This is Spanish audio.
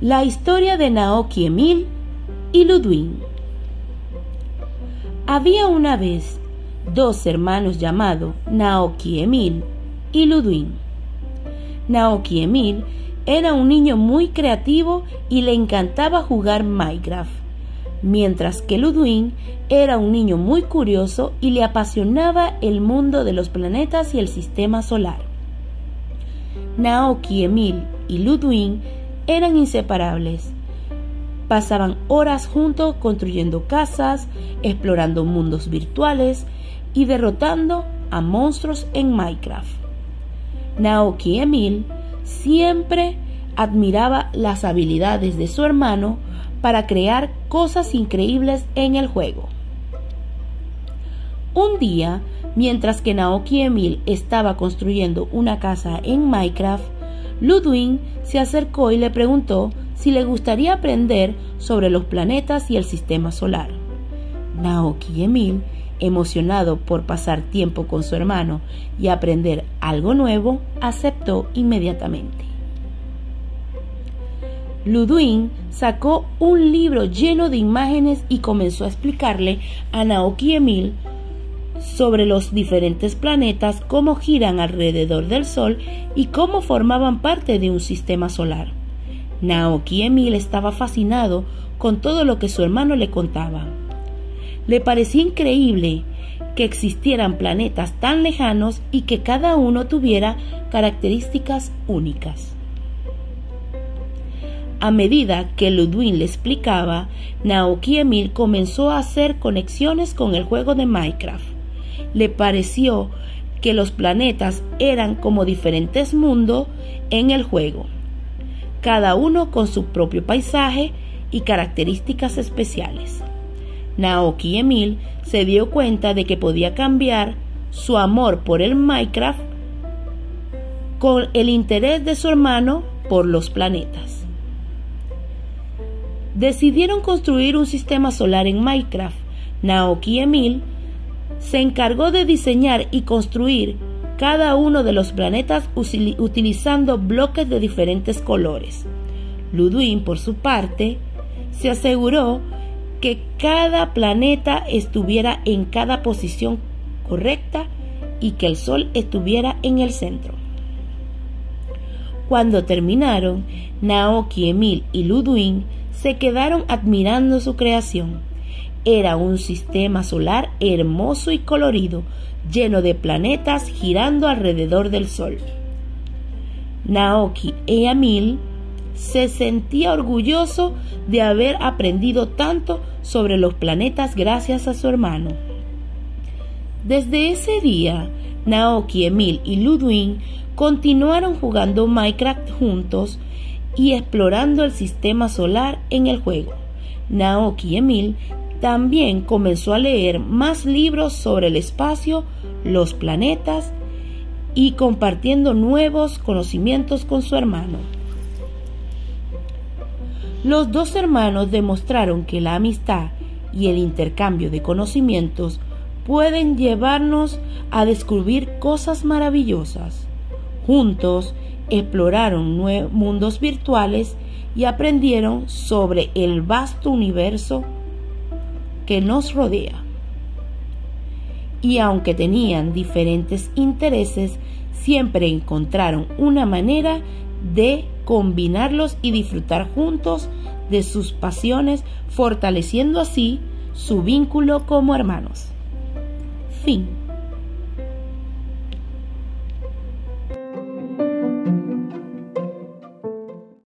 La historia de Naoki Emil y Ludwig. Había una vez dos hermanos llamados Naoki Emil y Ludwig. Naoki Emil era un niño muy creativo y le encantaba jugar Minecraft, mientras que Ludwig era un niño muy curioso y le apasionaba el mundo de los planetas y el sistema solar. Naoki Emil y Ludwig eran inseparables. Pasaban horas juntos construyendo casas, explorando mundos virtuales y derrotando a monstruos en Minecraft. Naoki Emil siempre admiraba las habilidades de su hermano para crear cosas increíbles en el juego. Un día, mientras que Naoki Emil estaba construyendo una casa en Minecraft, Ludwig se acercó y le preguntó si le gustaría aprender sobre los planetas y el sistema solar. Naoki Emil, emocionado por pasar tiempo con su hermano y aprender algo nuevo, aceptó inmediatamente. Ludwig sacó un libro lleno de imágenes y comenzó a explicarle a Naoki Emil sobre los diferentes planetas, cómo giran alrededor del Sol y cómo formaban parte de un sistema solar. Naoki Emil estaba fascinado con todo lo que su hermano le contaba. Le parecía increíble que existieran planetas tan lejanos y que cada uno tuviera características únicas. A medida que Ludwig le explicaba, Naoki Emil comenzó a hacer conexiones con el juego de Minecraft le pareció que los planetas eran como diferentes mundos en el juego, cada uno con su propio paisaje y características especiales. Naoki Emil se dio cuenta de que podía cambiar su amor por el Minecraft con el interés de su hermano por los planetas. Decidieron construir un sistema solar en Minecraft. Naoki Emil se encargó de diseñar y construir cada uno de los planetas utilizando bloques de diferentes colores. Ludwig, por su parte, se aseguró que cada planeta estuviera en cada posición correcta y que el Sol estuviera en el centro. Cuando terminaron, Naoki, Emil y Ludwig se quedaron admirando su creación. Era un sistema solar hermoso y colorido, lleno de planetas girando alrededor del Sol. Naoki e Emil se sentía orgulloso de haber aprendido tanto sobre los planetas gracias a su hermano. Desde ese día, Naoki, Emil y Ludwig continuaron jugando Minecraft juntos y explorando el sistema solar en el juego. Naoki y Emil también comenzó a leer más libros sobre el espacio, los planetas y compartiendo nuevos conocimientos con su hermano. Los dos hermanos demostraron que la amistad y el intercambio de conocimientos pueden llevarnos a descubrir cosas maravillosas. Juntos exploraron mundos virtuales y aprendieron sobre el vasto universo que nos rodea. Y aunque tenían diferentes intereses, siempre encontraron una manera de combinarlos y disfrutar juntos de sus pasiones, fortaleciendo así su vínculo como hermanos. Fin.